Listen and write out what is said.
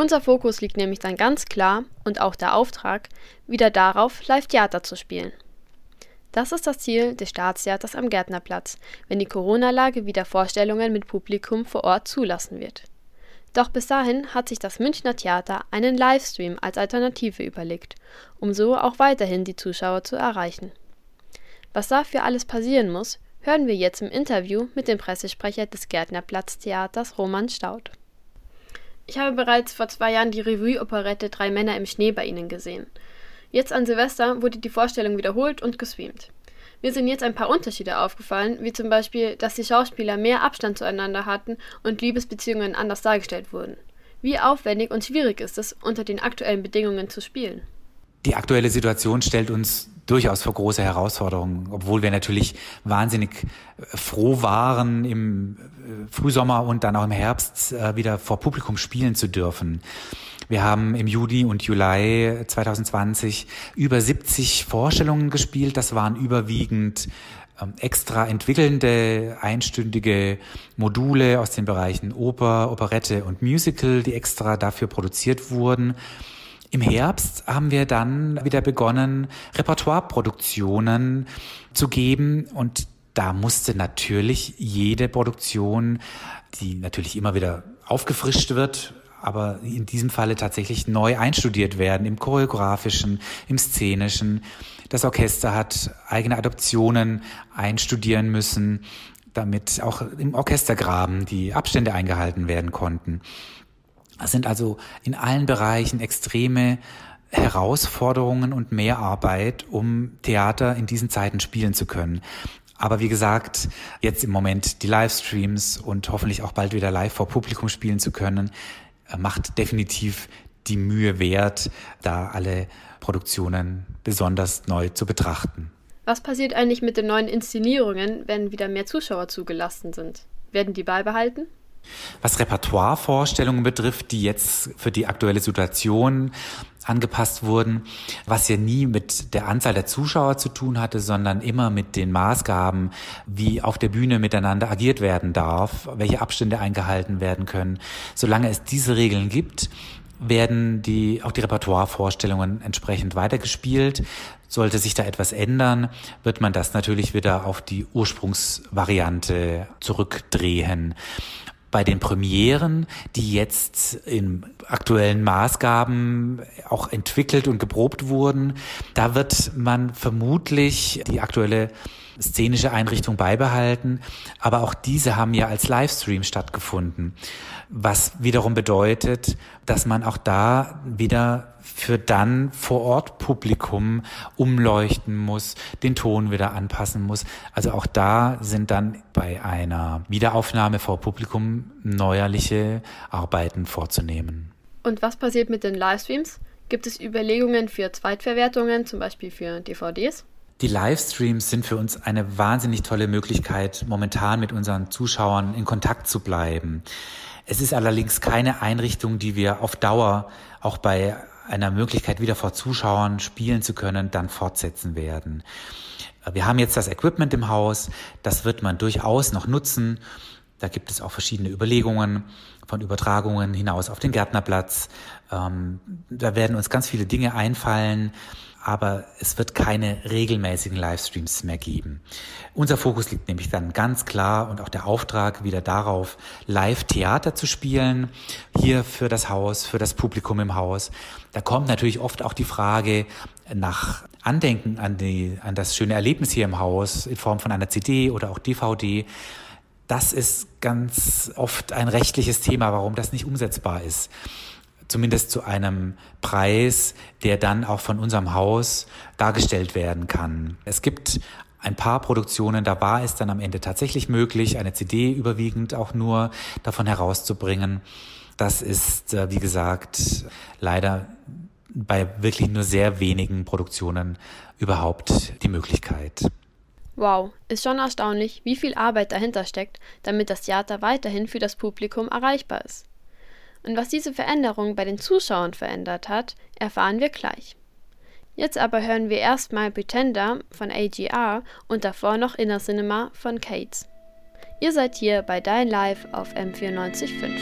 Unser Fokus liegt nämlich dann ganz klar und auch der Auftrag wieder darauf, Live-Theater zu spielen. Das ist das Ziel des Staatstheaters am Gärtnerplatz, wenn die Corona-Lage wieder Vorstellungen mit Publikum vor Ort zulassen wird. Doch bis dahin hat sich das Münchner Theater einen Livestream als Alternative überlegt, um so auch weiterhin die Zuschauer zu erreichen. Was dafür alles passieren muss, hören wir jetzt im Interview mit dem Pressesprecher des Gärtnerplatz-Theaters Roman Staud. Ich habe bereits vor zwei Jahren die Revue-Operette Drei Männer im Schnee bei Ihnen gesehen. Jetzt an Silvester wurde die Vorstellung wiederholt und gestreamt. Mir sind jetzt ein paar Unterschiede aufgefallen, wie zum Beispiel, dass die Schauspieler mehr Abstand zueinander hatten und Liebesbeziehungen anders dargestellt wurden. Wie aufwendig und schwierig ist es, unter den aktuellen Bedingungen zu spielen? Die aktuelle Situation stellt uns durchaus vor große Herausforderungen, obwohl wir natürlich wahnsinnig äh, froh waren, im äh, Frühsommer und dann auch im Herbst äh, wieder vor Publikum spielen zu dürfen. Wir haben im Juni und Juli 2020 über 70 Vorstellungen gespielt. Das waren überwiegend ähm, extra entwickelnde einstündige Module aus den Bereichen Oper, Operette und Musical, die extra dafür produziert wurden. Im Herbst haben wir dann wieder begonnen, Repertoireproduktionen zu geben und da musste natürlich jede Produktion, die natürlich immer wieder aufgefrischt wird, aber in diesem Falle tatsächlich neu einstudiert werden, im choreografischen, im szenischen. Das Orchester hat eigene Adoptionen einstudieren müssen, damit auch im Orchestergraben die Abstände eingehalten werden konnten. Es sind also in allen Bereichen extreme Herausforderungen und mehr Arbeit, um Theater in diesen Zeiten spielen zu können. Aber wie gesagt, jetzt im Moment die Livestreams und hoffentlich auch bald wieder live vor Publikum spielen zu können, äh, macht definitiv die Mühe wert, da alle Produktionen besonders neu zu betrachten. Was passiert eigentlich mit den neuen Inszenierungen, wenn wieder mehr Zuschauer zugelassen sind? Werden die beibehalten? Was Repertoirevorstellungen betrifft, die jetzt für die aktuelle Situation angepasst wurden, was ja nie mit der Anzahl der Zuschauer zu tun hatte, sondern immer mit den Maßgaben, wie auf der Bühne miteinander agiert werden darf, welche Abstände eingehalten werden können. Solange es diese Regeln gibt, werden die, auch die Repertoirevorstellungen entsprechend weitergespielt. Sollte sich da etwas ändern, wird man das natürlich wieder auf die Ursprungsvariante zurückdrehen bei den Premieren, die jetzt in aktuellen Maßgaben auch entwickelt und geprobt wurden, da wird man vermutlich die aktuelle szenische Einrichtung beibehalten, aber auch diese haben ja als Livestream stattgefunden, was wiederum bedeutet, dass man auch da wieder für dann vor Ort Publikum umleuchten muss, den Ton wieder anpassen muss. Also auch da sind dann bei einer Wiederaufnahme vor Publikum neuerliche Arbeiten vorzunehmen. Und was passiert mit den Livestreams? Gibt es Überlegungen für Zweitverwertungen, zum Beispiel für DVDs? Die Livestreams sind für uns eine wahnsinnig tolle Möglichkeit, momentan mit unseren Zuschauern in Kontakt zu bleiben. Es ist allerdings keine Einrichtung, die wir auf Dauer auch bei einer Möglichkeit, wieder vor Zuschauern spielen zu können, dann fortsetzen werden. Wir haben jetzt das Equipment im Haus, das wird man durchaus noch nutzen. Da gibt es auch verschiedene Überlegungen von Übertragungen hinaus auf den Gärtnerplatz. Ähm, da werden uns ganz viele Dinge einfallen aber es wird keine regelmäßigen Livestreams mehr geben. Unser Fokus liegt nämlich dann ganz klar und auch der Auftrag wieder darauf, Live-Theater zu spielen, hier für das Haus, für das Publikum im Haus. Da kommt natürlich oft auch die Frage nach Andenken an, die, an das schöne Erlebnis hier im Haus in Form von einer CD oder auch DVD. Das ist ganz oft ein rechtliches Thema, warum das nicht umsetzbar ist zumindest zu einem Preis, der dann auch von unserem Haus dargestellt werden kann. Es gibt ein paar Produktionen, da war es dann am Ende tatsächlich möglich, eine CD überwiegend auch nur davon herauszubringen. Das ist, äh, wie gesagt, leider bei wirklich nur sehr wenigen Produktionen überhaupt die Möglichkeit. Wow, ist schon erstaunlich, wie viel Arbeit dahinter steckt, damit das Theater weiterhin für das Publikum erreichbar ist. Und was diese Veränderung bei den Zuschauern verändert hat, erfahren wir gleich. Jetzt aber hören wir erstmal Pretender von AGR und davor noch Inner Cinema von Kates. Ihr seid hier bei Dein Live auf M945.